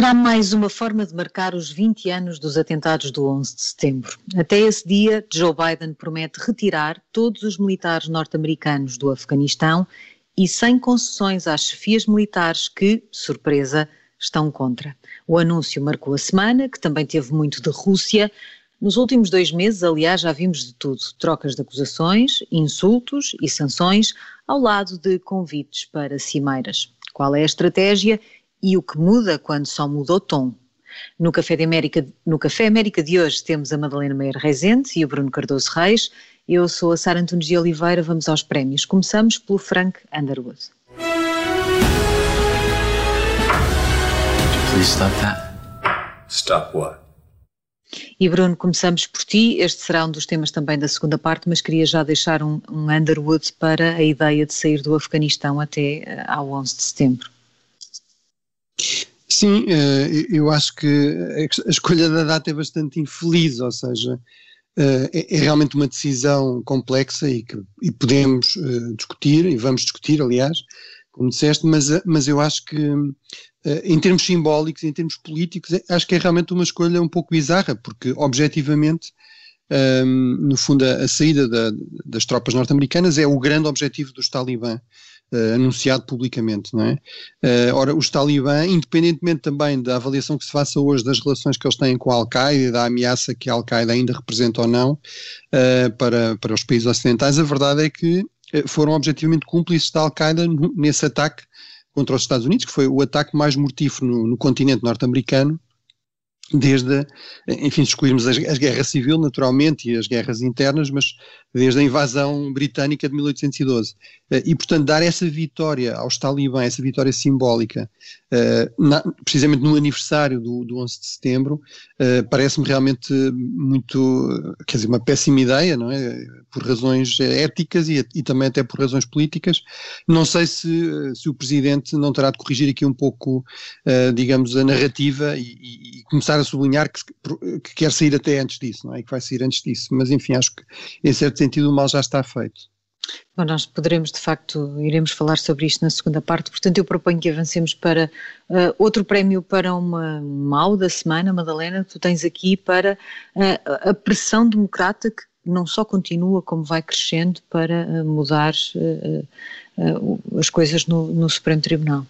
Será mais uma forma de marcar os 20 anos dos atentados do 11 de setembro. Até esse dia, Joe Biden promete retirar todos os militares norte-americanos do Afeganistão e sem concessões às chefias militares que, surpresa, estão contra. O anúncio marcou a semana, que também teve muito de Rússia. Nos últimos dois meses, aliás, já vimos de tudo: trocas de acusações, insultos e sanções, ao lado de convites para cimeiras. Qual é a estratégia e o que muda quando só muda o tom? No Café, de América, no Café América de hoje temos a Madalena Meira Reisente e o Bruno Cardoso Reis. Eu sou a Sara Antunes de Oliveira, vamos aos prémios. Começamos pelo Frank Underwood. Please stop that. Stop what? E Bruno, começamos por ti. Este será um dos temas também da segunda parte, mas queria já deixar um, um Underwood para a ideia de sair do Afeganistão até uh, ao 11 de setembro. Sim, uh, eu acho que a escolha da data é bastante infeliz, ou seja, uh, é, é, realmente uma decisão complexa e que e podemos discutir, e vamos discutir, aliás, como disseste, mas, mas eu acho que eh, em termos simbólicos, em termos políticos, acho que é realmente uma escolha um pouco bizarra, porque objetivamente, ehm, no fundo, a, saída da, das tropas norte-americanas é o grande objetivo dos talibã. Uh, anunciado publicamente, não é? Uh, ora, os talibã, independentemente também da avaliação que se faça hoje das relações que eles têm com a Al-Qaeda e da ameaça que a Al-Qaeda ainda representa ou não uh, para, para os países ocidentais, a verdade é que foram objetivamente cúmplices da Al-Qaeda nesse ataque contra os Estados Unidos, que foi o ataque mais mortífero no, no continente norte-americano desde, enfim, excluirmos as, as guerras civil, naturalmente, e as guerras internas, mas desde a invasão britânica de 1812. Eh, e, portanto, dar essa vitória aos talibãs, essa vitória simbólica, eh, precisamente no aniversário do, do 11 de setembro, uh, parece-me realmente muito, quer dizer, uma péssima ideia, não é? Por razões éticas e, e também até por razões políticas. Não sei se, se o Presidente não terá de corrigir aqui um pouco, digamos, a narrativa e, e, e, começar a sublinhar que, que quer sair até antes disso, não é? Que vai sair antes disso. Mas, enfim, acho que, em certo sentido, o mal já está feito. Bom, nós poderemos, de facto, iremos falar sobre isto na segunda parte, portanto eu proponho que avancemos para uh, outro prémio para uma, um mal da semana, Madalena, tu tens aqui para uh, a pressão democrata que não só continua como vai crescendo para uh, mudar as coisas no, no Supremo Tribunal.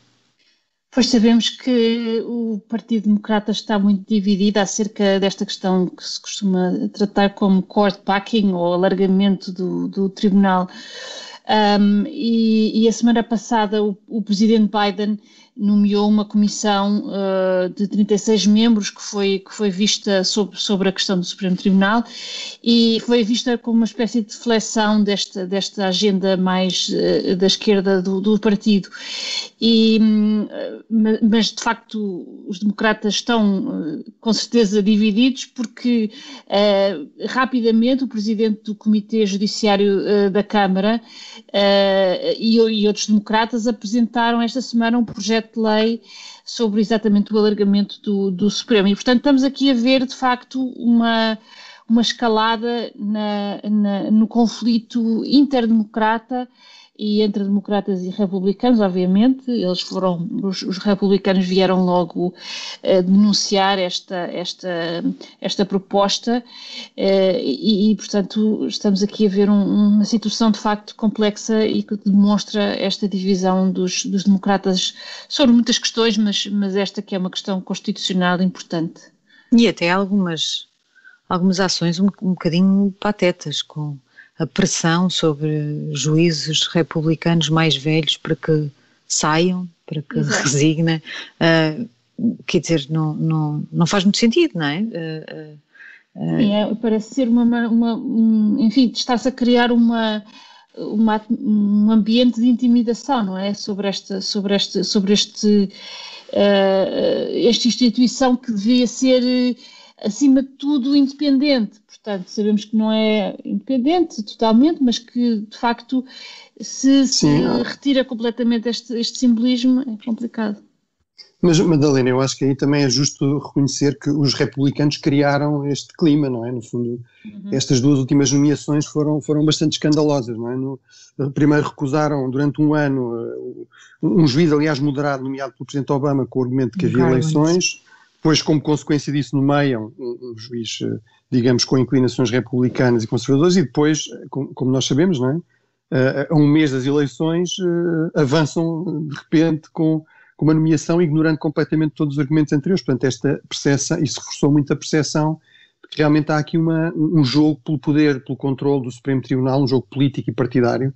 Pois sabemos que o Partido Democrata está muito dividido acerca desta questão que se costuma tratar como court packing ou alargamento do, do tribunal. Um, e, e, a semana passada o, o presidente Biden nomeou uma comissão uh, de 36 membros que foi, que foi vista sobre, sobre a questão do Supremo Tribunal e foi vista como uma espécie de reflexão desta, desta agenda mais uh, da esquerda do, do partido. E, um, mas, de facto, os democratas estão uh, com certeza divididos porque rapidamente o presidente do Comitê Judiciário da Câmara e, e outros democratas apresentaram esta semana um projeto de lei sobre exatamente o alargamento do, do Supremo. E, portanto, estamos aqui a ver, de facto, uma, uma escalada na, na, no conflito interdemocrata e entre democratas e republicanos, obviamente, eles foram, os, os republicanos vieram logo uh, denunciar esta, esta, esta proposta uh, e, e, portanto, estamos aqui a ver um, uma situação de facto complexa e que demonstra esta divisão dos, dos democratas sobre muitas questões, mas, mas esta que é uma questão constitucional importante. E até algumas, algumas ações um, um bocadinho patetas, com a pressão sobre juízes republicanos mais velhos para que saiam, para que Exato. resignem. Uh, quer dizer, não, não, não faz muito sentido, não é? Uh, uh, é parece ser uma, uma um, enfim, está-se a criar uma, uma, um ambiente de intimidação, não é? Sobre esta, sobre este, sobre este, esta instituição que devia ser, acima de tudo, independente portanto, sabemos que não é independente totalmente, mas que de facto se, se retira completamente este, este simbolismo é complicado. Mas, Madalena, eu acho que aí também é justo reconhecer que os republicanos criaram este clima, não é? No fundo, uhum. estas duas últimas nomeações foram, foram bastante escandalosas, não é? No, primeiro recusaram durante um ano uh, um juiz, aliás, moderado, nomeado pelo Presidente Obama, com o argumento de que havia eleições, depois, como consequência disso, nomeiam um, um juiz, uh, digamos, com inclinações republicanas e conservadoras, e depois, como, como nós sabemos, não é? A um mês das eleições, avançam de repente com com uma nomeação ignorando completamente todos os argumentos anteriores. Portanto, esta percepção, isso reforçou muito a percepção de que realmente há aqui uma, um jogo pelo poder, pelo controle do Supremo Tribunal, um jogo político e partidário,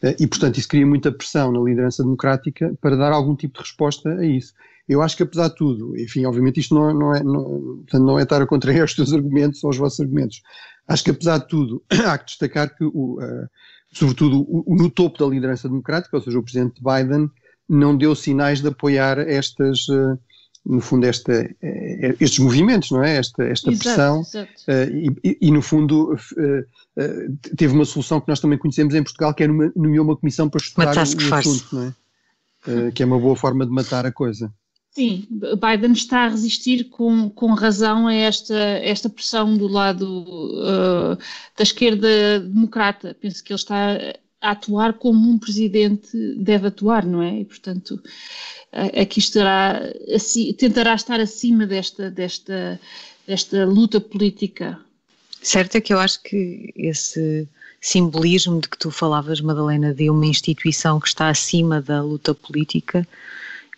eh, e, portanto, isso cria muita pressão na liderança democrática para dar algum tipo de resposta a isso. Eu acho que, apesar de tudo, enfim, obviamente isto não, não, é, não, não é estar a contrariar os teus argumentos ou os vossos argumentos. Acho que, apesar de tudo, há que destacar que, o, uh, sobretudo, o, no topo da liderança democrática, ou seja, o presidente Biden, não deu sinais de apoiar estas, eh, no fundo, esta, eh, estes movimentos, não é? Esta, esta exato, pressão. Exato. Uh, e, e, no fundo, uh, uh, teve uma solução que nós também conhecemos em Portugal, que é nomeou uma comissão para estudar o, o assunto, não é? que é uma boa forma de matar a coisa. Sim, Biden está a resistir com, com razão a esta, esta pressão do lado da esquerda democrata. Penso que ele está a atuar como um presidente deve atuar, não é? E, portanto, aqui estará, tentará estar acima desta, desta, desta luta política. Certo é que eu acho que esse simbolismo de que tu falavas, Madalena, de uma instituição que está acima da luta política,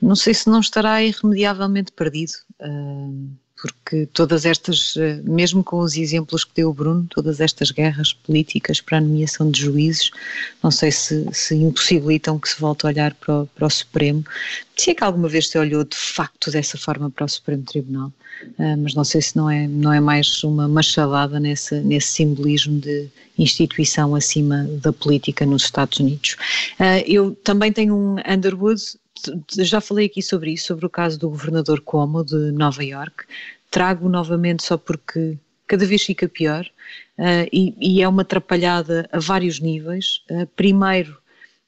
não sei se não estará irremediavelmente perdido. Uh, porque todas estas, eh, mesmo com os exemplos que deu o Bruno, todas estas guerras políticas para a nomeação de juízes, não sei se, se impossibilitam que se volte a olhar para o, para o Supremo. Se é que alguma vez se olhou de facto dessa forma para o Supremo Tribunal, uh, mas não sei se não é, não é mais uma machadada nesse, nesse simbolismo de instituição acima da política nos Estados Unidos. Eu também tenho um Underwood já falei aqui sobre isso, sobre o caso do governador Cuomo de Nova York. Trago novamente só porque cada vez fica pior uh, e, e, é uma atrapalhada a vários níveis. Uh, primeiro,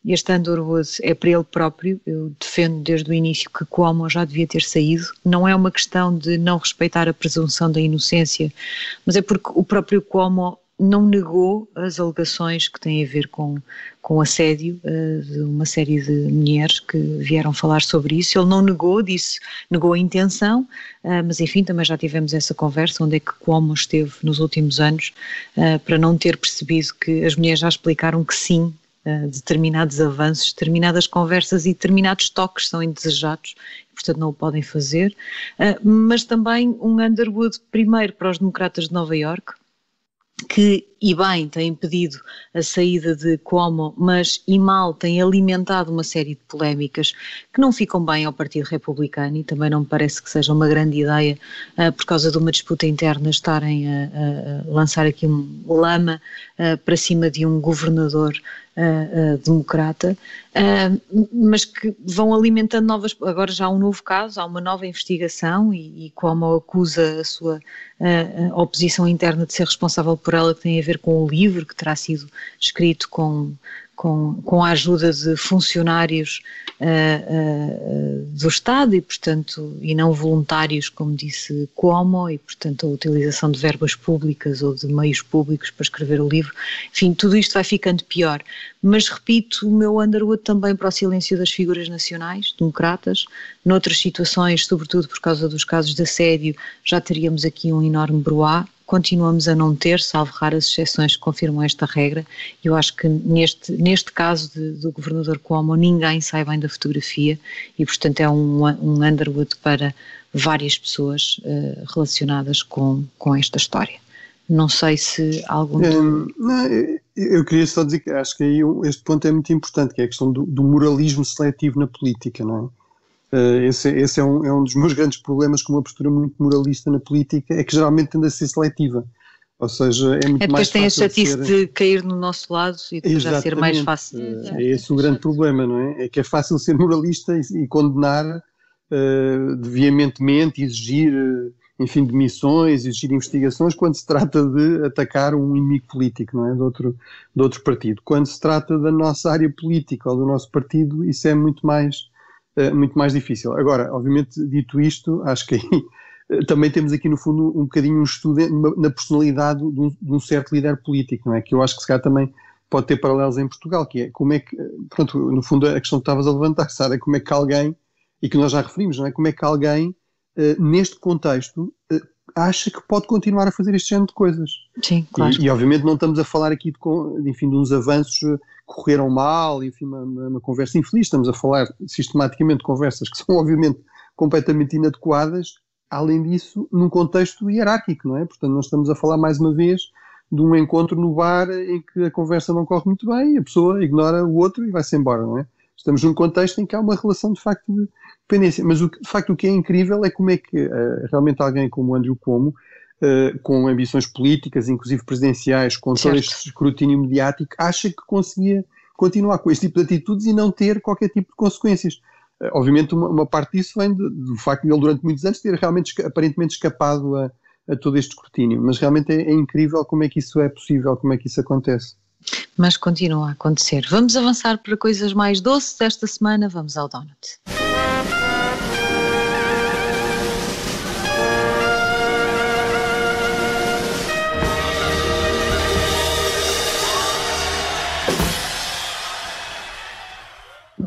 este Underwood é para ele próprio, eu defendo desde o início que Cuomo já devia ter saído. Não é uma questão de não respeitar a presunção da inocência, mas é porque o próprio Cuomo não negou as alegações que têm a ver com, com assédio uh, de uma série de mulheres que vieram falar sobre isso. Ele não negou, disse, negou a intenção, uh, mas enfim, também já tivemos essa conversa, onde é que Cuomo esteve nos últimos anos, uh, para não ter percebido que as mulheres já explicaram que sim, determinados avanços, determinadas conversas e determinados toques são indesejados, portanto não o podem fazer, mas também um Underwood primeiro para os democratas de Nova Iorque, que e bem tem impedido a saída de Cuomo, mas e mal tem alimentado uma série de polémicas que não ficam bem ao Partido Republicano e também não me parece que seja uma grande ideia uh, por causa de uma disputa interna estarem a, a, lançar aqui um lama uh, para cima de um governador uh, democrata, mas que vão alimentando novas, agora já há um novo caso, há uma nova investigação e, e Cuomo acusa a sua oposição interna de ser responsável por ela que tem a ver com o livro que terá sido escrito com, com, com a ajuda de funcionários uh, uh, do Estado e, portanto, e não voluntários, como disse Cuomo, e, portanto, a utilização de verbas públicas ou de meios públicos para escrever o livro. Enfim, tudo isto vai ficando pior. Mas, repito, o meu Underwood também para o silêncio das figuras nacionais, democratas. Noutras situações, sobretudo por causa dos casos de assédio, já teríamos aqui um enorme broá continuamos a não ter, salvo raras exceções que confirmam esta regra. Eu acho que neste, neste caso de, do governador Cuomo ninguém sai bem da fotografia e, portanto, é um, um Underwood para várias pessoas uh, relacionadas com, com esta história. Não sei se algum. Hum, não, eu queria só dizer que acho que aí este ponto é muito importante, que é a questão do, do moralismo seletivo na política, não é? Uh, esse, esse é, um, é um dos meus grandes problemas com uma postura muito moralista na política, é que geralmente tende a ser seletiva. Ou seja, é muito é, mais fácil. Depois tem a chatice de, ser... de, cair no nosso lado e depois já ser mais fácil. É, é esse o grande problema, não é? É que é fácil ser moralista e, e condenar uh, veementemente, exigir, enfim, demissões, exigir investigações, quando se trata de atacar um inimigo político, não é? De outro, de outro partido. Quando se trata da nossa área política ou do nosso partido, isso é muito mais muito mais difícil. Agora, obviamente, dito isto, acho que aí também temos aqui no fundo um bocadinho um estudo na personalidade de um, de um, certo líder político, não é? Que eu acho que se calhar também pode ter paralelos em Portugal, que é como é que, pronto, no fundo a questão que estavas a levantar, sabe, é como é que alguém, e que nós já referimos, não é? Como é que alguém, neste contexto, acha que pode continuar a fazer este género de coisas. Sim, claro. E, e obviamente não estamos a falar aqui de, enfim, de uns avanços que correram mal, enfim, uma, uma, conversa infeliz, estamos a falar sistematicamente de conversas que são obviamente completamente inadequadas, além disso, num contexto hierárquico, não é? Portanto, nós estamos a falar mais uma vez de um encontro no bar em que a conversa não corre muito bem, a pessoa ignora o outro e vai-se embora, não é? Estamos num contexto em que há uma relação de facto de dependência. Mas o, de facto o que é incrível é como é que uh, realmente alguém como Andrew Cuomo, uh, com ambições políticas, inclusive presidenciais, com certo. todo este escrutínio mediático, acha que conseguia continuar com este tipo de atitudes e não ter qualquer tipo de consequências. Uh, obviamente uma, uma, parte disso vem do facto de ele durante muitos anos ter realmente aparentemente escapado a, a todo este escrutínio, mas realmente é, é incrível como é que isso é possível, como é que isso acontece mas continua a acontecer. Vamos avançar para coisas mais doces esta semana, vamos ao Donut.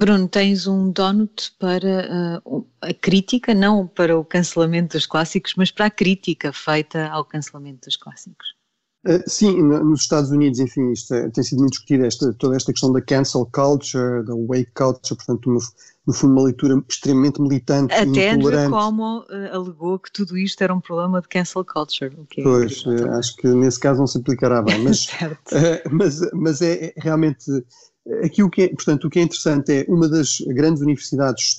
Bruno, tens um donut para uh, a crítica, não para o cancelamento dos clássicos, mas para a crítica feita ao cancelamento dos clássicos. Uh, sim, nos Estados Unidos, enfim, isto é, tem sido muito discutida esta, toda esta questão da cancel culture, da wake culture, portanto, no, no fundo, uma leitura extremamente militante Até e intolerante. Até como uh, alegou que tudo isto era um problema de cancel culture. É pois, uh, acho que nesse caso não se aplicará bem, mas, mas, mas é, é, realmente aqui o que é, portanto, o que é interessante é uma das grandes universidades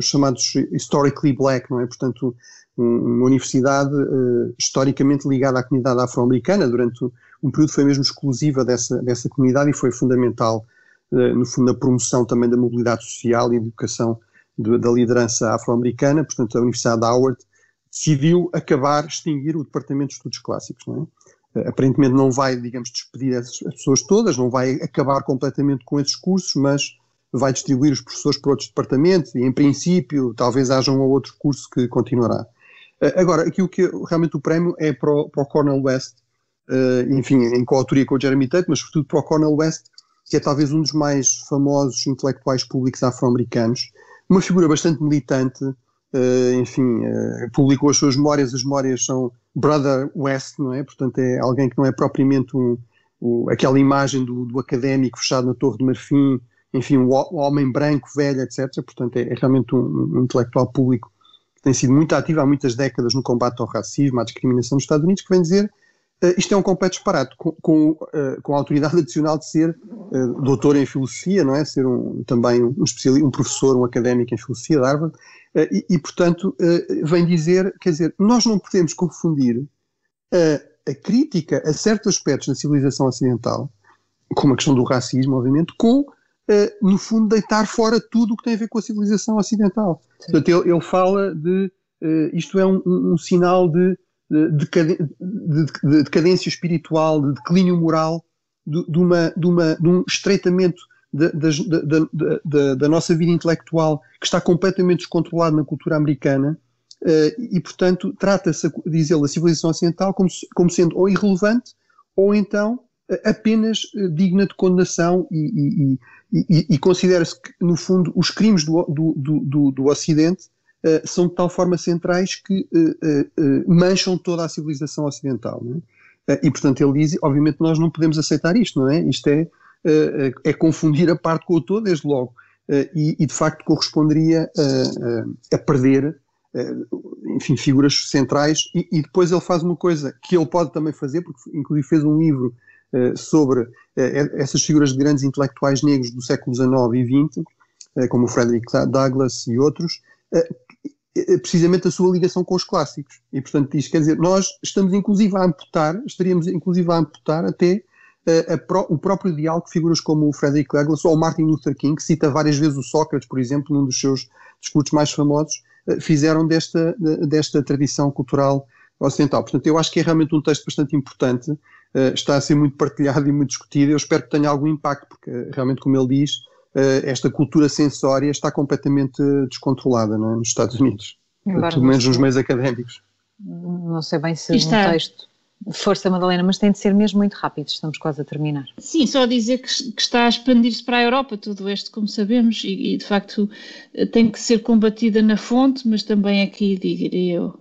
chamados historically black, não é? Portanto, uma universidade uh, historicamente ligada à comunidade afro-americana, durante um período foi mesmo exclusiva dessa, dessa comunidade e foi fundamental, uh, no fundo, na promoção também da mobilidade social e educação de, da liderança afro-americana. Portanto, a Universidade de Howard decidiu acabar, extinguir o Departamento de Estudos Clássicos. Não é? Uh, aparentemente não vai, digamos, despedir as, as pessoas todas, não vai acabar completamente com esses cursos, mas vai distribuir os professores para outros departamentos e, em princípio, talvez haja um ou outro curso que continuará. Eh, agora, aqui o que realmente o prémio é para o, para o Cornel West, uh, enfim, em coautoria com o Jeremy Tate, mas sobretudo para o Cornel West, que é talvez um dos mais famosos intelectuais públicos afro-americanos, uma figura bastante militante, uh, enfim, publicou as suas memórias, as memórias são Brother West, não é? Portanto, é alguém que não é propriamente um, um, aquela imagem do, do, académico fechado na Torre de Marfim, enfim, um homem branco, velho, etc. Portanto, é, é realmente um, um intelectual público tem sido muito ativa há muitas décadas no combate ao racismo, à discriminação nos Estados Unidos, que vem dizer uh, isto é um completo disparate, com, com, uh, com a autoridade adicional de ser uh, doutor em filosofia, não é? Ser um, também um, um professor, um académico em filosofia de Harvard, e, e, portanto, vem dizer, quer dizer, nós não podemos confundir a crítica a certos aspectos da civilização ocidental, como a questão do racismo, obviamente, com no fundo, deitar fora tudo o que tem a ver com a civilização ocidental. Sim. Portanto, ele, ele, fala de uh, isto é um, um, um sinal de, de, de, decadência espiritual, de declínio moral, de, de, uma, de, uma, de um estreitamento da, da, da, da, nossa vida intelectual que está completamente descontrolado na cultura americana uh, e, portanto, trata-se, diz ele, a civilização ocidental como, como sendo ou irrelevante ou então apenas digna de condenação e, e, e, e considera-se que, no fundo, os crimes do, do, do, do Ocidente uh, são de tal forma centrais que uh, uh, mancham toda a civilização ocidental. É? e, portanto, ele diz, obviamente, nós não podemos aceitar isto, não é? Isto é, é confundir a parte com o todo, desde logo. E, e, de facto, corresponderia a, a perder enfim, figuras centrais, e, e, depois ele faz uma coisa que ele pode também fazer, porque inclusive fez um livro sobre uh, essas figuras de grandes intelectuais negros do século XIX e XX, uh, como o Frederick Douglass e outros, precisamente a sua ligação com os clássicos. E, portanto, diz, quer dizer, nós estamos inclusive a amputar, estaríamos inclusive a amputar até Pro, o próprio diálogo de figuras como o Frederick Douglass ou o Martin Luther King, que cita várias vezes o Sócrates, por exemplo, num dos seus discursos mais famosos, fizeram desta, desta tradição cultural ocidental. Portanto, eu acho que é realmente um texto bastante importante está a ser muito partilhado e muito discutido. Eu espero que tenha algum impacto, porque realmente, como ele diz, esta cultura sensória está completamente descontrolada é? nos Estados Unidos, Embora pelo menos nos meios académicos. Não sei bem se está... no texto Força, Madalena, mas tem de ser mesmo muito rápido, estamos quase a terminar. Sim, só dizer que, que está a expandir-se para a Europa, tudo isto, como sabemos, e, e, de facto tem que ser combatida na fonte, mas também aqui, diria eu.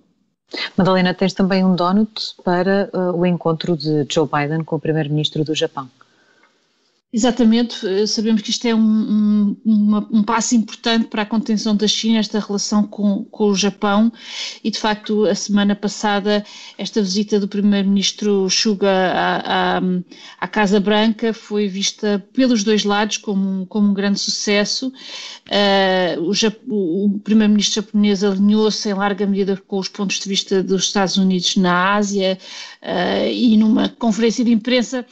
Madalena, tens também um donut para uh, o encontro de Joe Biden com o primeiro-ministro do Japão. Exatamente, eh, sabemos que isto é um, um, um, passo importante para a contenção da China, esta relação com, com o Japão, e de facto, a semana passada, esta visita do Primeiro-Ministro Suga à, à, à, Casa Branca foi vista pelos dois lados como, como um grande sucesso. Uh, o, o Primeiro-Ministro japonês alinhou-se em larga medida com os pontos de vista dos Estados Unidos na Ásia uh, e numa conferência de imprensa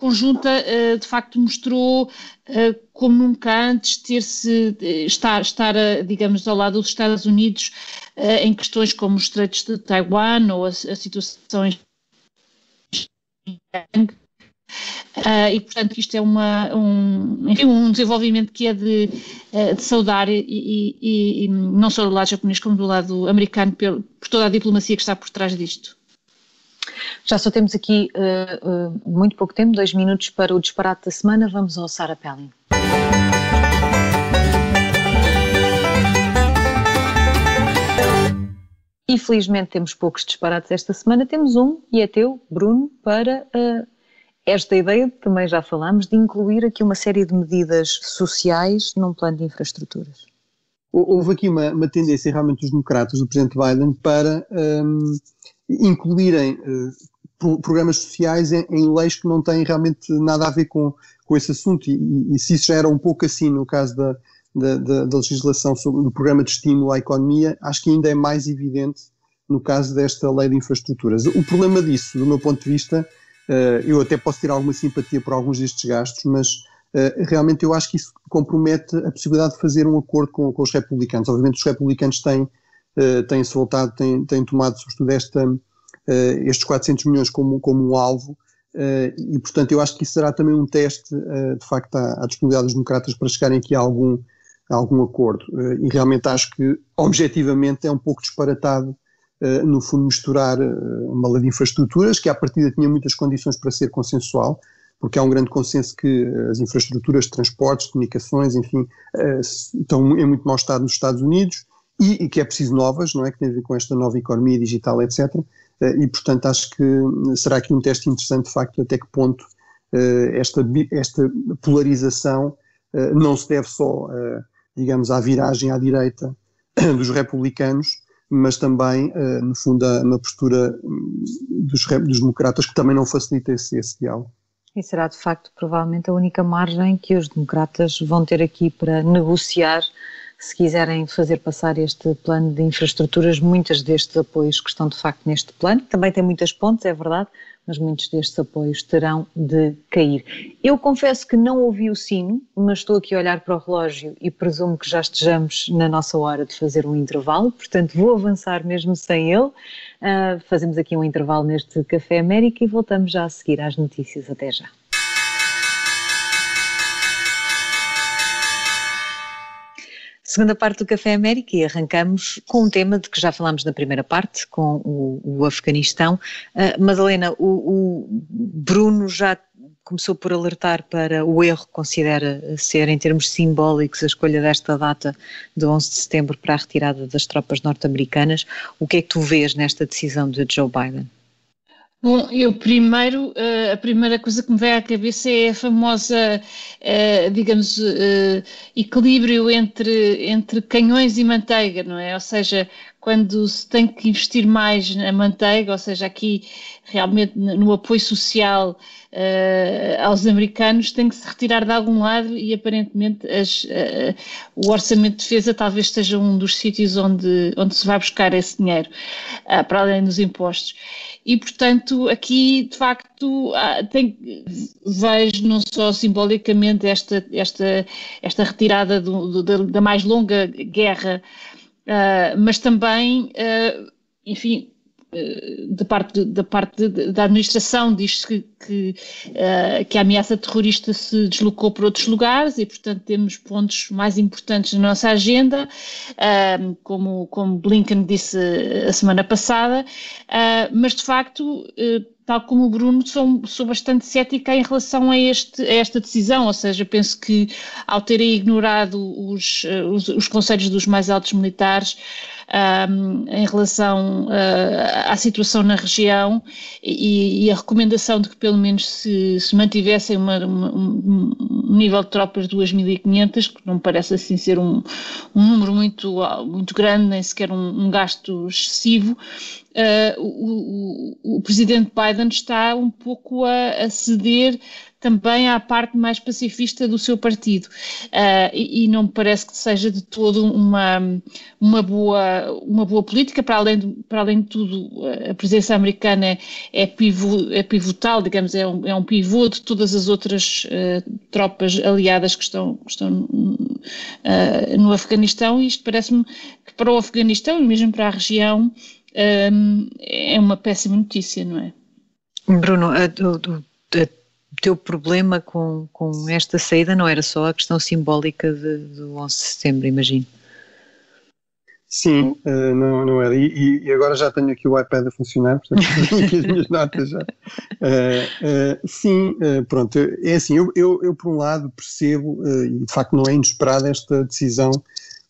conjunta eh, de facto mostrou eh, como nunca antes ter-se eh, estar, estar digamos ao lado dos Estados Unidos em questões como os estreitos de Taiwan ou as, as situações Uh, e portanto isto é uma, um, enfim, um desenvolvimento que é de, de saudar e, e, e, não só do lado japonês como do lado americano por toda a diplomacia que está por trás disto. Já só temos aqui uh, uh, muito pouco tempo, dois minutos para o disparate da semana. Vamos ao Sarah Pelling. Infelizmente temos poucos disparates esta semana, temos um e é teu, Bruno, para uh, esta ideia, também já falámos, de incluir aqui uma série de medidas sociais num plano de infraestruturas. Houve aqui uma, uma tendência realmente dos democratas, do Presidente Biden, para um, incluírem uh, programas sociais em, em, leis que não têm realmente nada a ver com, com esse assunto. E, e, se isso já era um pouco assim no caso da, da, da, da legislação sobre o programa de estímulo à economia, acho que ainda é mais evidente no caso desta lei de infraestruturas. O problema disso, do meu ponto de vista, uh, eu até posso ter alguma simpatia por alguns destes gastos, mas uh, realmente eu acho que isso compromete a possibilidade de fazer um acordo com, com os republicanos. Obviamente os republicanos têm uh, têm-se voltado, têm, têm tomado sobretudo esta, uh, estes 400 milhões como, como um alvo, uh, e portanto eu acho que isso será também um teste, de facto, à, à, disponibilidade dos democratas para chegarem aqui a algum, a algum acordo. e realmente acho que, objetivamente, é um pouco disparatado, no fundo, misturar uma lei de infraestruturas, que à partida tinha muitas condições para ser consensual, porque há um grande consenso que as infraestruturas de transportes, comunicações, enfim, estão em muito mau estado nos Estados Unidos, e, e, que é preciso novas, não é? Que tem a ver com esta nova economia digital, etc. Eh, e, portanto, acho que será aqui um teste interessante, de facto, até que ponto eh, esta, esta polarização eh, não se deve só, digamos, à viragem à direita dos republicanos, mas também, no fundo, na postura hum, dos, dos democratas, que também não facilita esse, esse diálogo. E será, de facto, provavelmente a única margem que os democratas vão ter aqui para negociar se quiserem fazer passar este plano de infraestruturas, muitos destes apoios que estão de facto neste plano, também tem muitas pontes, é verdade, mas muitos destes apoios terão de cair. Eu confesso que não ouvi o sino, mas estou aqui a olhar para o relógio e presumo que já estejamos na nossa hora de fazer um intervalo, portanto vou avançar mesmo sem ele. Uh, fazemos aqui um intervalo neste Café América e voltamos já a seguir às notícias. Até já. Segunda parte do Café América e arrancamos com um tema de que já falámos na primeira parte, com o, o Afeganistão. Uh, Madalena, o, o, Bruno já começou por alertar para o erro que considera ser, em termos simbólicos, a escolha desta data de 11 de setembro para a retirada das tropas norte-americanas. O que é que tu vês nesta decisão de Joe Biden? Bom, eu primeiro, eh, a primeira coisa que me vem à cabeça é a famosa, eh, digamos, eh, equilíbrio entre, entre canhões e manteiga, não é? Ou seja, quando se tem que investir mais na manteiga, ou seja, aqui realmente no apoio social aos americanos, tem que se retirar de algum lado e aparentemente as, o orçamento de defesa talvez esteja um dos sítios onde, onde se vai buscar esse dinheiro, para além dos impostos. E portanto aqui de facto tem, vejo não só simbolicamente esta, esta, esta retirada do, do, da mais longa guerra, uh, mas também, uh, enfim, da parte, da, parte da administração diz que, que, uh, que, a ameaça terrorista se deslocou para outros lugares e, portanto, temos pontos mais importantes na nossa agenda, uh, como, como Blinken disse a semana passada, uh, mas de facto tal como o Bruno, sou, sou bastante cética em relação a, este, a esta decisão, ou seja, penso que ao terem ignorado os, os, os conselhos dos mais altos militares, um, em relação uh, à situação na região e, e, a recomendação de que pelo menos se, se mantivessem uma, uma, um nível de tropas de 2.500, que não parece assim ser um, um número muito, muito grande, nem sequer um gasto excessivo, uh, o, o, o, presidente Biden está um pouco a, a ceder também à parte mais pacifista do seu partido. Uh, e, e, não me parece que seja de todo uma, uma, boa, uma boa política, para além, de, para além de tudo, a presença americana é, é, pivo, é pivotal, digamos, é um, é um pivô de todas as outras uh, tropas aliadas que estão, que estão no Afeganistão, e isto parece-me que para o Afeganistão e mesmo para a região é uma péssima notícia, não é? Bruno, a, a, a teu problema com, com esta saída não era só a questão simbólica de, do 11 de setembro, imagino. Sim, uh, não, não era. E, e, agora já tenho aqui o iPad a funcionar, portanto tenho aqui as minhas notas já. Uh, uh, sim, pronto, é assim, eu, eu, eu, por um lado percebo, e de facto não é inesperada esta decisão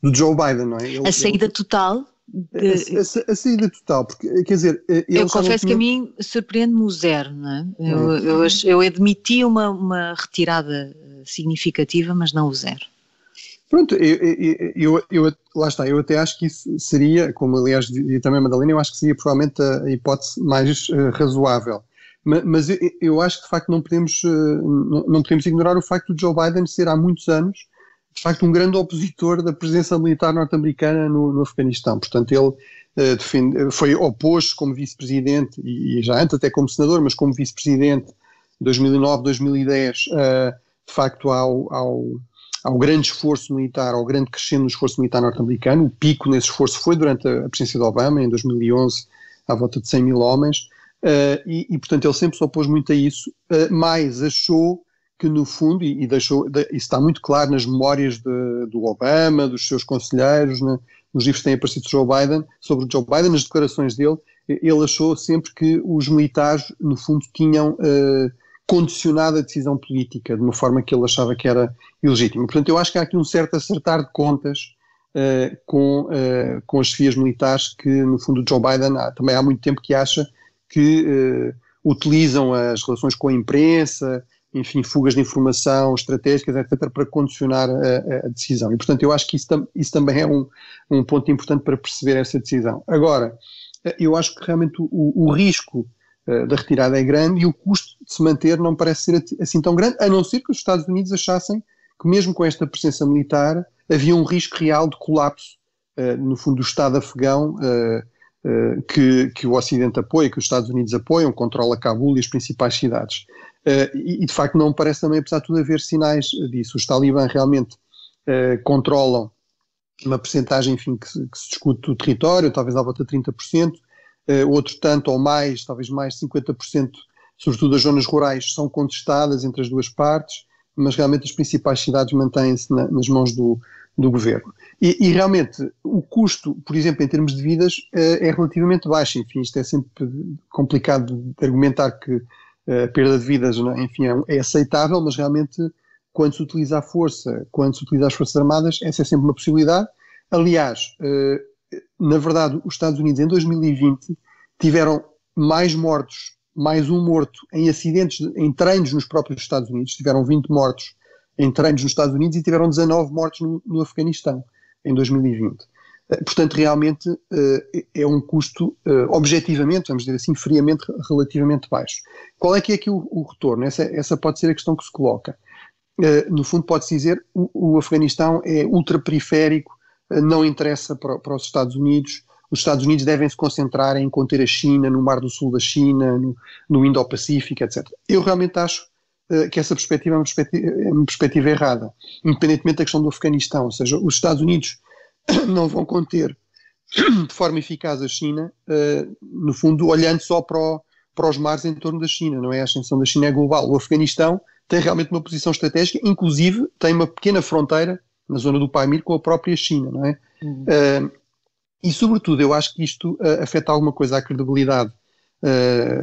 do Joe Biden, não é? Ele, a saída ele, total. A, a, a, saída total, porque quer dizer. Eu confesso que a mim surpreende-me o zero, não é? Eu, uhum. eu, eu admiti uma, uma retirada significativa, mas não o zero. Pronto, eu, eu, eu, lá está, eu até acho que isso seria, como aliás dizia também a Madalena, eu acho que seria provavelmente a hipótese mais uh, razoável. Mas, mas eu, eu, acho que de facto não podemos, uh, não, não, podemos ignorar o facto de Joe Biden ser há muitos anos de facto um grande opositor da presença militar norte-americana no, no, Afeganistão. Portanto, ele uh, defende, foi oposto como vice-presidente e, e, já antes até como senador, mas como vice-presidente 2009, 2010, uh, de facto ao, ao, ao, grande esforço militar, ao grande crescendo no esforço militar norte-americano. O pico nesse esforço foi durante a, a presidência de Obama, em 2011, à volta de 100 mil homens. Uh, e, e, portanto, ele sempre se opôs muito a isso, uh, mas achou que no fundo, e, deixou, isso está muito claro nas memórias de, do Obama, dos seus conselheiros, né, nos livros que têm aparecido de Joe Biden, sobre o Joe Biden, nas declarações dele, ele achou sempre que os militares, no fundo, tinham uh, condicionado a decisão política de uma forma que ele achava que era ilegítima. Portanto, eu acho que há aqui um certo acertar de contas uh, com, uh, com as chefias militares que, no fundo, Joe Biden há, também há muito tempo que acha que utilizam as relações com a imprensa, enfim, fugas de informação estratégicas, etc., para condicionar a, a, decisão. E, portanto, eu acho que isso, tam, isso também é um, um ponto importante para perceber essa decisão. Agora, eu acho que realmente o, o risco uh, da retirada é grande e o custo de se manter não parece ser assim tão grande, a não ser que os Estados Unidos achassem que, mesmo com esta presença militar, havia um risco real de colapso, uh, no fundo, do Estado afegão. Uh, que, que o Ocidente apoia, que os Estados Unidos apoiam, controla Cabul e as principais cidades. Uh, e, de facto não parece também, apesar de tudo, haver sinais disso. Os talibã realmente uh, controlam uma percentagem, enfim, que, que, se discute do território, talvez à volta de 30%, uh, outro tanto ou mais, talvez mais 50%, sobretudo as zonas rurais, são contestadas entre as duas partes, mas realmente as principais cidades mantêm-se na, nas mãos do, do governo. E, e, realmente o custo, por exemplo, em termos de vidas, é relativamente baixo. Enfim, isto é sempre complicado de argumentar que a perda de vidas, é? enfim, é, é, aceitável, mas realmente quando se utiliza a força, quando se utiliza as Forças Armadas, essa é sempre uma possibilidade. Aliás, eh, na verdade, os Estados Unidos em 2020 tiveram mais mortos, mais um morto em acidentes, em treinos nos próprios Estados Unidos, tiveram 20 mortos em treinos nos Estados Unidos e tiveram 19 mortos no, no Afeganistão em 2020. Eh, portanto, realmente eh, é um custo, eh, objetivamente, vamos dizer assim, friamente relativamente baixo. Qual é que é aqui o, retorno? Essa, essa pode ser a questão que se coloca. No fundo, pode-se dizer o, o Afeganistão é ultraperiférico, não interessa para, os Estados Unidos. Os Estados Unidos devem se concentrar em conter a China, no Mar do Sul da China, no, no Indo-Pacífico, etc. Eu realmente acho que essa é perspectiva, é uma perspectiva errada, independentemente da questão do Afeganistão. Ou seja, os Estados Unidos não vão conter de forma eficaz a China, uh, no fundo, olhando só para, o, para os mares em torno da China, não é? A ascensão da China é global. O Afeganistão tem realmente uma posição estratégica, inclusive tem uma pequena fronteira na zona do Paimir com a própria China, não é? Uhum. Uh, e, sobretudo, eu acho que isto uh, afeta alguma coisa à credibilidade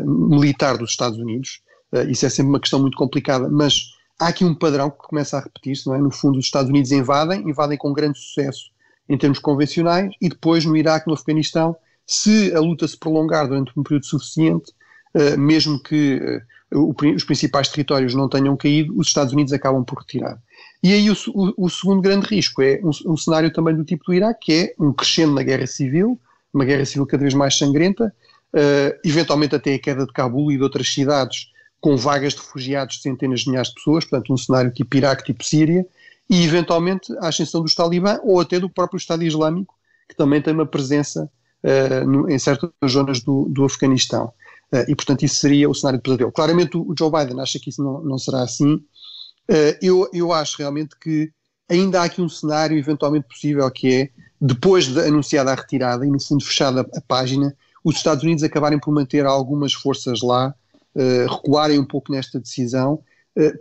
militar dos Estados Unidos. isso é sempre uma questão muito complicada, mas há aqui um padrão que começa a repetir-se, não é? No fundo, os Estados Unidos invadem, invadem com grande sucesso em termos convencionais, e depois no Iraque, no Afeganistão, se a luta se prolongar durante um período suficiente, uh, mesmo que o, os principais territórios não tenham caído, os Estados Unidos acabam por retirar. E aí o, o, o segundo grande risco é um, um, cenário também do tipo do Iraque, que é um crescendo na guerra civil, uma guerra civil cada vez mais sangrenta, uh, eventualmente até a queda de Cabul e de outras cidades com vagas de refugiados de centenas de milhares de pessoas, portanto um cenário tipo Iraque, tipo Síria, e eventualmente a ascensão dos talibã ou até do próprio Estado Islâmico, que também tem uma presença uh, no, em certas zonas do, do Afeganistão. Uh, e, portanto, isso seria o cenário de pesadelo. Claramente, o, Joe Biden acha que isso não, não será assim. Uh, eu, eu acho realmente que ainda há aqui um cenário eventualmente possível que é, depois de anunciada a retirada e, no fundo, fechada a, a página, os Estados Unidos acabarem por manter algumas forças lá, recuarem um pouco nesta decisão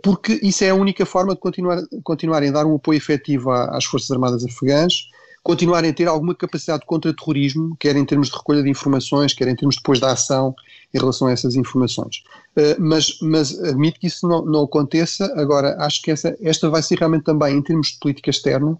porque isso é a única forma de continuar, continuarem a dar um apoio efetivo às Forças Armadas afegãs, continuarem a ter alguma capacidade de contra-terrorismo, quer em termos de recolha de informações, quer em termos depois da ação em relação a essas informações. Uh, mas, mas admito que isso não, não, aconteça. Agora, acho que essa, esta vai ser realmente também, em termos de política externa,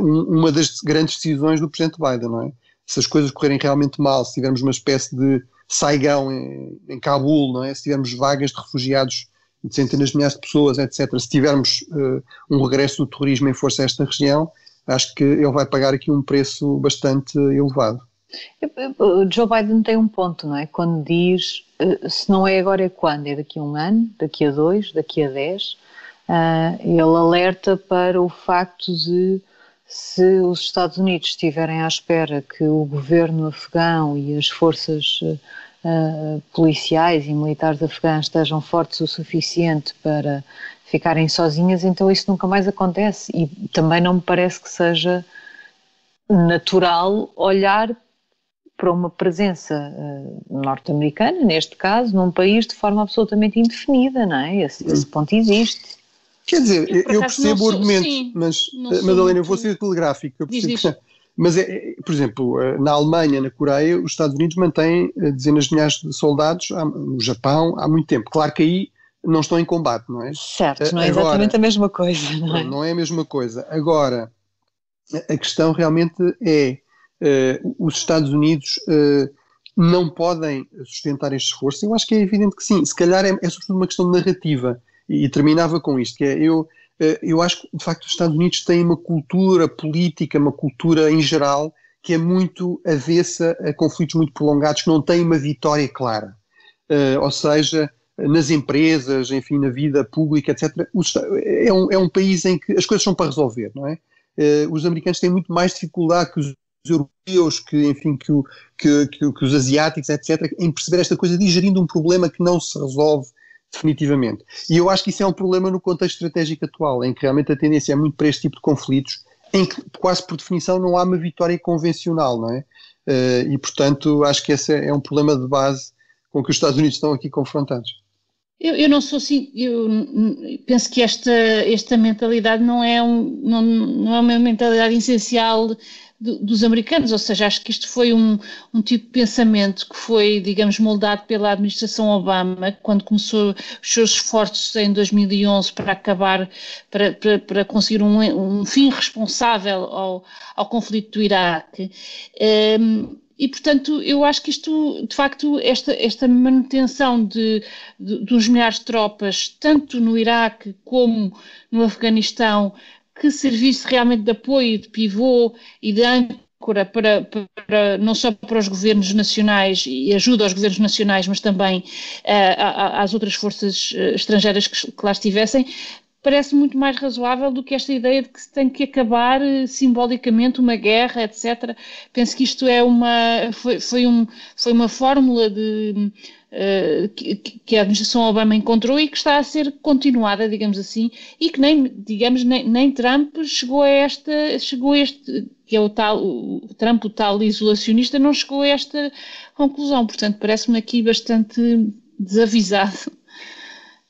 um, uma das grandes decisões do Presidente Biden, não é? Se as coisas correrem realmente mal, se tivermos uma espécie de saigão em, em Cabul, não é? Se tivermos vagas de refugiados de centenas de milhares de pessoas, etc. Se tivermos uh, um regresso do terrorismo em força a esta região, acho que ele vai pagar aqui um preço bastante elevado. Joe Biden tem um ponto, não é? Quando diz se não é agora é quando? É daqui a um ano, daqui a dois, daqui a dez? Uh, ele alerta para o facto de se os Estados Unidos estiverem à espera que o governo afegão e as forças uh, policiais e militares afegãs estejam fortes o suficiente para ficarem sozinhas, então isso nunca mais acontece. E também não me parece que seja natural olhar para uma presença uh, norte-americana, neste caso, num país de forma absolutamente indefinida, não é? Esse, esse ponto existe. Quer dizer, eu, eu percebo o argumento, sim, mas, Madalena, eu vou ser telegráfico. Eu percebo, diz, diz. Mas, é, por exemplo, eh, na Alemanha, na Coreia, os Estados Unidos mantêm eh, dezenas de milhares de soldados, no Japão, há muito tempo. Claro que aí não estão em combate, não é? Certo, não é Agora, exatamente a mesma coisa, não é? Não é a mesma coisa. Agora, a questão realmente é, uh, os Estados Unidos uh, não podem sustentar este esforço? Eu acho que é evidente que sim. Se calhar é, é sobretudo uma questão de narrativa. E, e terminava com isto, que é, eu eh, eu acho que, de facto, os Estados Unidos têm uma cultura política, uma cultura em geral, que é muito avessa a conflitos muito prolongados, que não têm uma vitória clara. Uh, ou seja, nas empresas, enfim, na vida pública, etc. É um, é um país em que as coisas são para resolver, não é? Uh, os americanos têm muito mais dificuldade que os europeus, que, enfim, que, o, que, que, que, os asiáticos, etc., em perceber esta coisa de um problema que não se resolve definitivamente. E eu acho que isso é um problema no contexto estratégico atual, em que realmente a tendência é muito para este tipo de conflitos, em que quase por definição não há uma vitória convencional, não é? Uh, e portanto acho que esse é um problema de base com que os Estados Unidos estão aqui confrontados. Eu, eu, não sou assim, eu penso que esta, esta mentalidade não é, um, não, não é uma mentalidade essencial dos americanos, ou seja, acho que isto foi um, um tipo de pensamento que foi, digamos, moldado pela administração Obama quando começou os seus esforços em 2011 para acabar, para, para, para conseguir um, um fim responsável ao, ao conflito do Iraque. Um, e, portanto, eu acho que isto, de facto, esta, esta manutenção de, de, dos milhares de tropas, tanto no Iraque como no Afeganistão, que servisse realmente de apoio, de pivô e de âncora para, para, não só para os governos nacionais e ajuda aos governos nacionais, mas também uh, às outras forças eh, estrangeiras que, que lá estivessem, parece muito mais razoável do que esta ideia de que se tem que acabar eh, simbolicamente uma guerra, etc. Penso que isto é uma, foi, foi, um, foi uma fórmula de, que, que, a administração Obama encontrou e que está a ser continuada, digamos assim, e que nem, digamos, nem, nem Trump chegou a esta, chegou a este, que é o tal, o Trump, o tal isolacionista, não chegou a esta conclusão. Portanto, parece-me aqui bastante desavisado.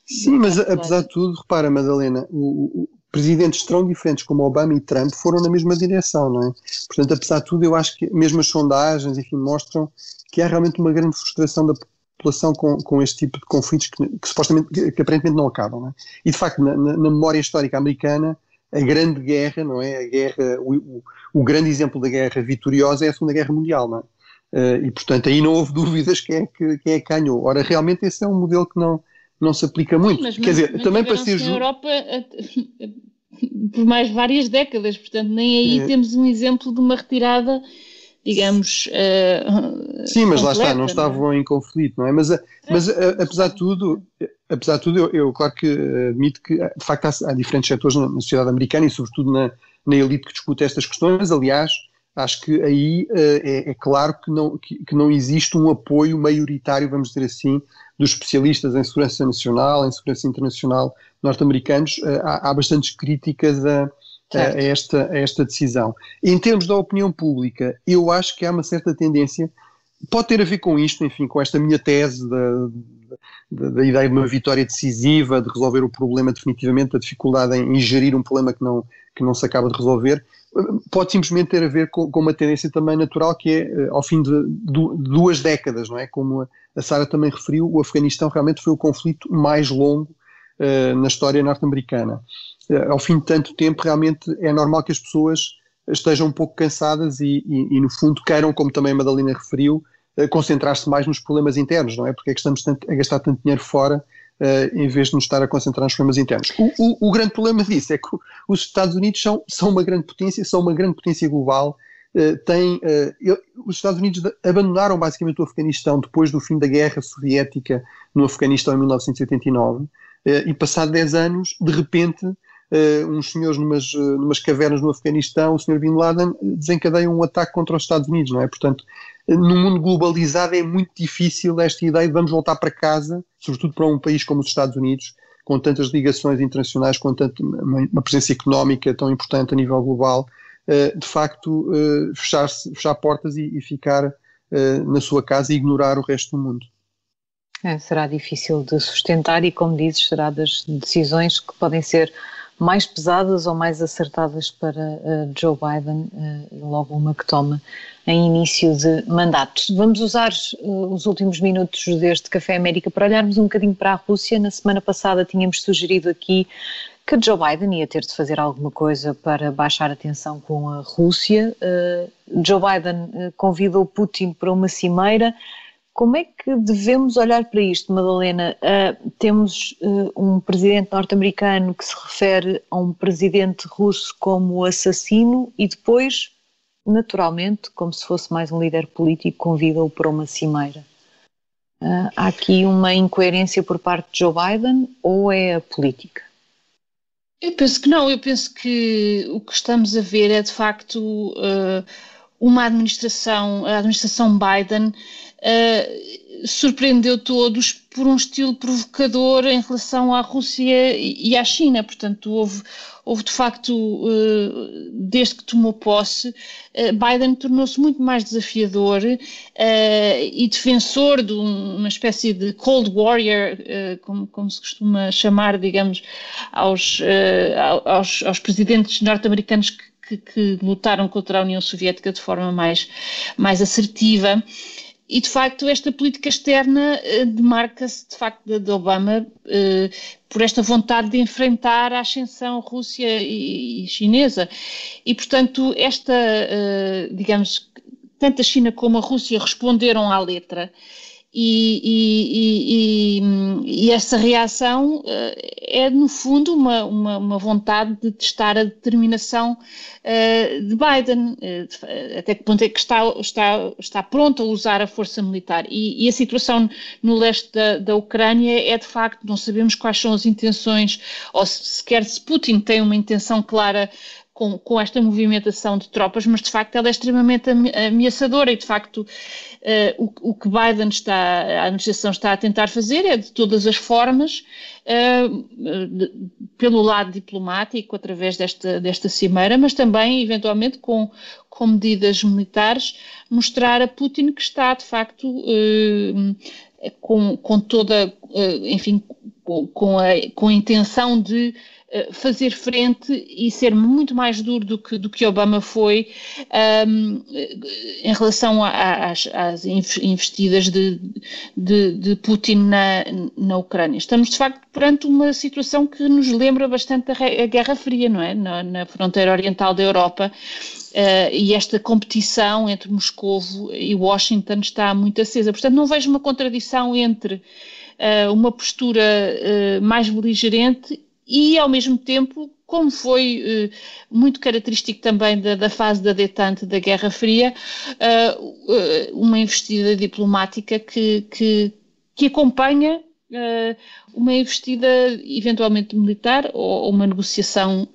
Sim, mas apesar de tudo, repara, Madalena, o, o, presidentes tão diferentes como Obama e Trump foram na mesma direção, não é? Portanto, apesar de tudo, eu acho que mesmo as sondagens, enfim, mostram que há realmente uma grande frustração da população com, com este tipo de conflitos que, que supostamente, que, que, aparentemente não acabam, não é? E de facto, na, na, na, memória histórica americana, a grande guerra, não é? A guerra, o, o, o, grande exemplo da guerra vitoriosa é a Segunda Guerra Mundial, não é? Uh, e portanto aí não houve dúvidas quem é que, quem é que ganhou. Ora, realmente esse é um modelo que não, não se aplica muito. Mas, Quer dizer, mas também para ser justo. Europa por mais várias décadas, portanto, nem aí é. temos um exemplo de uma retirada, digamos. Uh, Sim, mas completa, lá está, não, não é? estavam em conflito, não é? Mas, eh, mas é. apesar de tudo, apesar de tudo, eu, eu, claro que admito que, de facto, há, há diferentes setores na, na, sociedade americana e, sobretudo, na, na elite que discute estas questões. Aliás, acho que aí uh, é, é, claro que não, que, que, não existe um apoio maioritário, vamos dizer assim, dos especialistas em segurança nacional, em segurança internacional norte-americanos. Uh, há, há, bastantes críticas a, a, esta, a esta decisão. Em termos da opinião pública, eu acho que há uma certa tendência, pode ter a ver com isto, enfim, com esta minha tese da, da, da ideia de uma vitória decisiva, de resolver o problema definitivamente, da dificuldade em, gerir um problema que não, que não se acaba de resolver pode simplesmente ter a ver com, com, uma tendência também natural que é, eh, ao fim de, duas décadas, não é? Como a Sara também referiu, o Afeganistão realmente foi o conflito mais longo uh, na história norte-americana. Uh, ao fim de tanto tempo, realmente é normal que as pessoas estejam um pouco cansadas e, e, e no fundo, queiram, como também a Madalena referiu, uh, concentrar-se mais nos problemas internos, não é? Porque é que estamos tanto, a gastar tanto dinheiro fora Uh, em vez de nos estar a concentrar nos problemas internos. O, o, o, grande problema disso é que os Estados Unidos são, são uma grande potência, são uma grande potência global. Uh, tem, uh, os Estados Unidos abandonaram basicamente o Afeganistão depois do fim da guerra soviética no Afeganistão em 1989 e passado 10 anos, de repente, uns senhores numas, numas cavernas no Afeganistão, o Sr. Bin Laden desencadeia um ataque contra os Estados Unidos, não é? Portanto, no mundo globalizado é muito difícil esta ideia de vamos voltar para casa, sobretudo para um país como os Estados Unidos, com tantas ligações internacionais, com tanto, uma, presença económica tão importante a nível global, de facto fechar, fechar portas e, e ficar na sua casa e ignorar o resto do mundo. É, será difícil de sustentar e, como dizes, será das decisões que podem ser mais pesadas ou mais acertadas para uh, Joe Biden, uh, logo uma que toma em início de mandato. Vamos usar uh, os últimos minutos deste Café América para olharmos um bocadinho para a Rússia. Na semana passada tínhamos sugerido aqui que Joe Biden ia ter de fazer alguma coisa para baixar a tensão com a Rússia. Joe Biden convidou Putin para uma cimeira. Como é que devemos olhar para isto, Madalena? Uh, temos uh, um presidente norte-americano que se refere a um presidente russo como assassino e depois, naturalmente, como se fosse mais um líder político, convida-o para uma cimeira. Uh, há aqui uma incoerência por parte de Joe Biden ou é a política? Eu penso que não, eu penso que o que estamos a ver é de facto uma administração, a administração Biden uh, surpreendeu todos por um estilo provocador em relação à Rússia e à China. Portanto, houve, houve de facto, uh, desde que tomou posse, uh, Biden tornou-se muito mais desafiador e defensor de uma espécie de Cold Warrior, como, como, se costuma chamar, digamos, aos, aos, aos presidentes norte-americanos que que, que, lutaram contra a União Soviética de forma mais, mais assertiva. E, de facto, esta política externa eh, demarca-se, de facto, de, Obama eh, por esta vontade de enfrentar a ascensão Rússia e, e chinesa. E, portanto, esta, eh, digamos, tanto a China como a Rússia responderam à letra. E, e, e, e essa reação uh, é, no fundo, uma, uma, uma, vontade de testar a determinação uh, de Biden, uh, até que ponto é que está, está, está pronto a usar a força militar. E, a situação no leste da, da Ucrânia é, de facto, não sabemos quais são as intenções, ou sequer se Putin tem uma intenção clara com, com, esta movimentação de tropas, mas de facto ela é extremamente ameaçadora e de facto uh, o, o, que Biden está, a administração está a tentar fazer é de todas as formas, uh, de, pelo lado diplomático, através desta, desta cimeira, mas também eventualmente com, com medidas militares, mostrar a Putin que está de facto uh, com, com toda, enfim, com, a, com a intenção de fazer frente e ser muito mais duro do que, do que Obama foi um, em relação às, às investidas de, de, de, Putin na, na Ucrânia. Estamos, de facto, perante uma situação que nos lembra bastante a, Guerra Fria, não é? Na, na fronteira oriental da Europa. Uh, e esta competição entre Moscou e Washington está muito acesa. Portanto, não vejo uma contradição entre uh, uma postura mais beligerante e, ao mesmo tempo, como foi uh, muito característico também da, da, fase da detente da Guerra Fria, uh, uh, uma investida diplomática que, que, que acompanha uma investida eventualmente militar ou uma negociação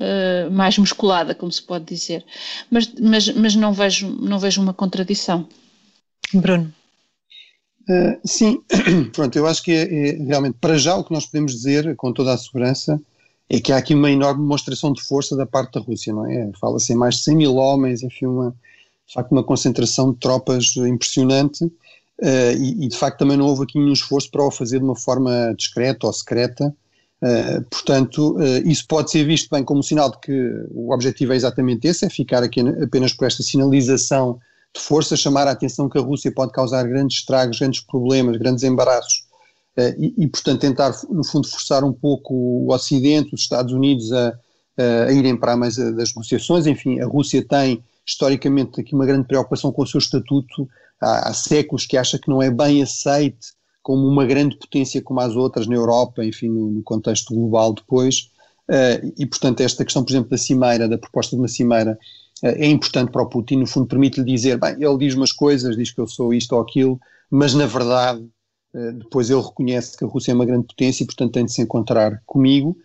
mais musculada, como se pode dizer. Mas, mas, mas não, vejo, não vejo uma contradição. Bruno. sim, pronto, eu acho que é, é realmente, para já, o que nós podemos dizer com toda a segurança é que há aqui uma enorme demonstração de força da parte da Rússia, não é? Fala-se em mais de 100 mil homens, enfim, uma, de facto uma concentração de tropas impressionante uh, e, e, de facto também não houve aqui nenhum esforço para o fazer de uma forma discreta ou secreta, uh, portanto uh, isso pode ser visto bem como sinal de que o objetivo é exatamente esse, é ficar aqui apenas por esta sinalização de força, chamar a atenção que a Rússia pode causar grandes estragos, grandes problemas, grandes embaraços e, e, portanto, tentar, no fundo, forçar um pouco o Ocidente, os Estados Unidos a, a irem para mais das negociações. Enfim, a Rússia tem, historicamente, aqui uma grande preocupação com o seu estatuto. Há, há séculos que acha que não é bem aceite como uma grande potência como as outras na Europa, enfim, no, no contexto global depois. Uh, e, portanto, esta questão, por exemplo, da cimeira, da proposta de uma cimeira, uh, é importante para o Putin, no fundo, permite-lhe dizer, bem, ele diz umas coisas, diz que eu sou isto ou aquilo, mas na verdade eh, depois ele reconhece que a Rússia é uma grande potência e, portanto, tem de se encontrar comigo.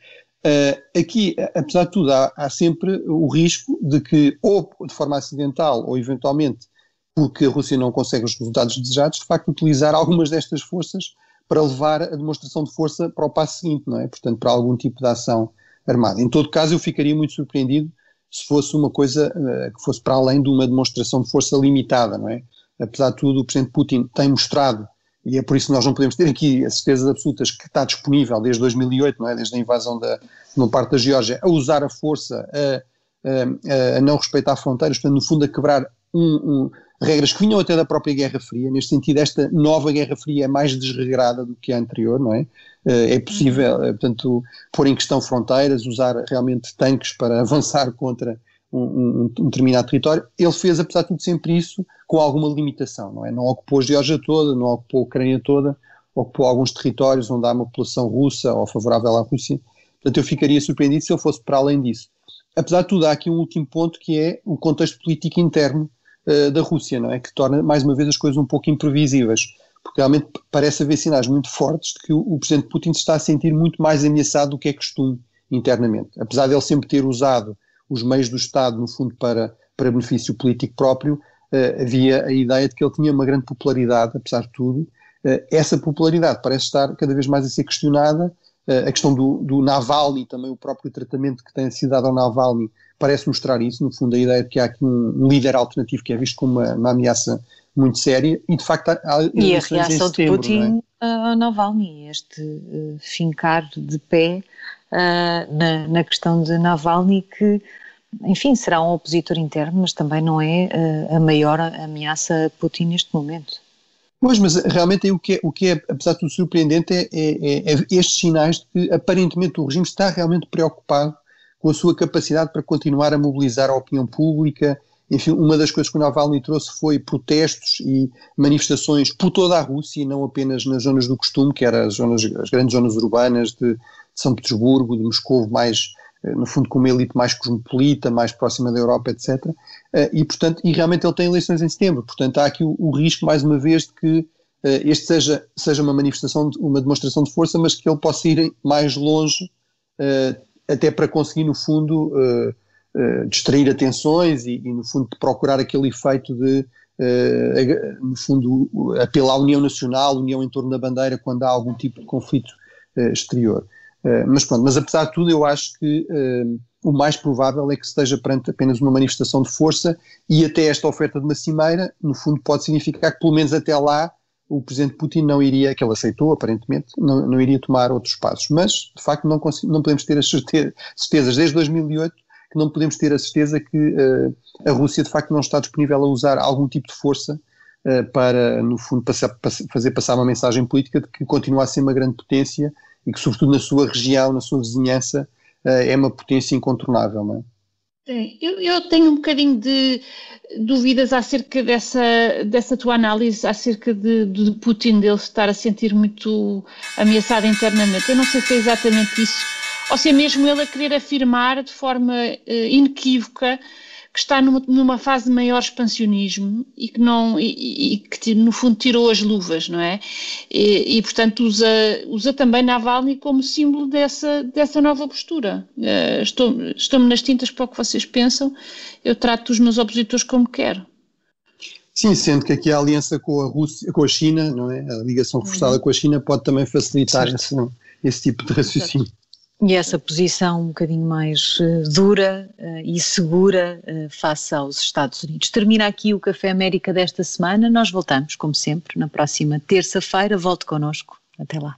Uh, aqui, apesar de tudo, há, há, sempre o risco de que, ou de forma acidental, ou eventualmente porque a Rússia não consegue os resultados desejados, de facto, utilizar algumas destas forças para levar a demonstração de força para o passo seguinte, não é? Portanto, para algum tipo de ação armada. Em todo caso, eu ficaria muito surpreendido se fosse uma coisa uh, que fosse para além de uma demonstração de força limitada, não é? Apesar de tudo, o Presidente Putin tem mostrado e é por isso que nós não podemos ter aqui as certezas absolutas que está disponível desde 2008, não é? desde a invasão da, uma parte da Geórgia, a usar a força, a, a, a, não respeitar fronteiras, portanto, no fundo, a quebrar um, um, regras que vinham até da própria Guerra Fria. Neste sentido, esta nova Guerra Fria é mais desregrada do que a anterior, não é? Eh, é possível, eh, portanto, pôr em questão fronteiras, usar realmente tanques para avançar contra um, um, determinado território. Ele fez, apesar de tudo, sempre isso com alguma limitação, não é? Não ocupou a Geórgia toda, não ocupou a Ucrânia toda, ocupou alguns territórios onde há uma população russa ou favorável à Rússia. Portanto, eu ficaria surpreendido se ele fosse para além disso. Apesar de tudo, há aqui um último ponto que é o contexto político interno uh, da Rússia, não é? Que torna, mais uma vez, as coisas um pouco imprevisíveis. Porque realmente parece haver sinais muito fortes de que o, o presidente Putin se está a sentir muito mais ameaçado do que é costume internamente. Apesar de ele sempre ter usado os meios do Estado, no fundo, para, para benefício político próprio, uh, havia a ideia de que ele tinha uma grande popularidade, apesar de tudo. Uh, essa popularidade parece estar cada vez mais a ser questionada. Uh, a questão do, do Navalny, também o próprio tratamento que tem sido dado ao Navalny, parece mostrar isso. No fundo, a ideia de que há aqui um, líder alternativo que é visto como uma, uma ameaça muito séria e de facto há, e a reação de Putin é? ao Navalny, este uh, fincar de pé uh, na, na, questão de Navalny que enfim, será um opositor interno, mas também não é uh, a maior ameaça a Putin neste momento. Pois, mas realmente o que é, o que é apesar de tudo surpreendente, é, é, é, estes sinais de que aparentemente o regime está realmente preocupado com a sua capacidade para continuar a mobilizar a opinião pública enfim, uma das coisas que o Navalny trouxe foi protestos e manifestações por toda a Rússia e não apenas nas zonas do costume, que eram as, zonas, as grandes zonas urbanas de, de São Petersburgo, de Moscou, mais, eh, no fundo, com uma elite mais cosmopolita, mais próxima da Europa, etc. Eh, e, portanto, e realmente ele tem eleições em setembro, portanto, há aqui o, o risco, mais uma vez, de que eh, este seja, seja uma manifestação, uma demonstração de força, mas que ele possa ir mais longe, até para conseguir, no fundo, distrair atenções e, e, no fundo, procurar aquele efeito de, uh, no fundo, apelar à união nacional, união em torno da bandeira quando há algum tipo de conflito uh, exterior. Mas pronto, mas apesar de tudo, eu acho que o mais provável é que esteja perante apenas uma manifestação de força e até esta oferta de uma cimeira, no fundo, pode significar que pelo menos até lá o presidente Putin não iria, que ele aceitou aparentemente, não, não iria tomar outros passos. Mas, de facto, não, não podemos ter as certezas. Desde 2008 que não podemos ter a certeza que uh, a Rússia de facto não está disponível a usar algum tipo de força uh, para, no fundo, passar, fazer passar uma mensagem política de que continua a ser uma grande potência e que, sobretudo na sua região, na sua vizinhança, uh, é uma potência incontornável, não é? Eu, eu, tenho um bocadinho de dúvidas acerca dessa, dessa tua análise, acerca de, de Putin, dele estar a sentir muito ameaçado internamente. Eu não sei se é exatamente isso ou se é mesmo ele a querer afirmar de forma uh, inequívoca que está numa, numa, fase de maior expansionismo e que não e, e, que no fundo tirou as luvas, não é? E, e, portanto usa, usa também Navalny como símbolo dessa, dessa nova postura. Uh, estou, estou-me nas tintas para o que vocês pensam, eu trato os meus opositores como quero. Sim, sendo que aqui a aliança com a Rússia, com a China, não é? A ligação reforçada uhum. com a China pode também facilitar esse, esse tipo de raciocínio. E essa posição um bocadinho mais uh, dura uh, e segura uh, face aos Estados Unidos. Termina aqui o Café América desta semana. Nós voltamos, como sempre, na próxima terça-feira. Volte connosco. Até lá.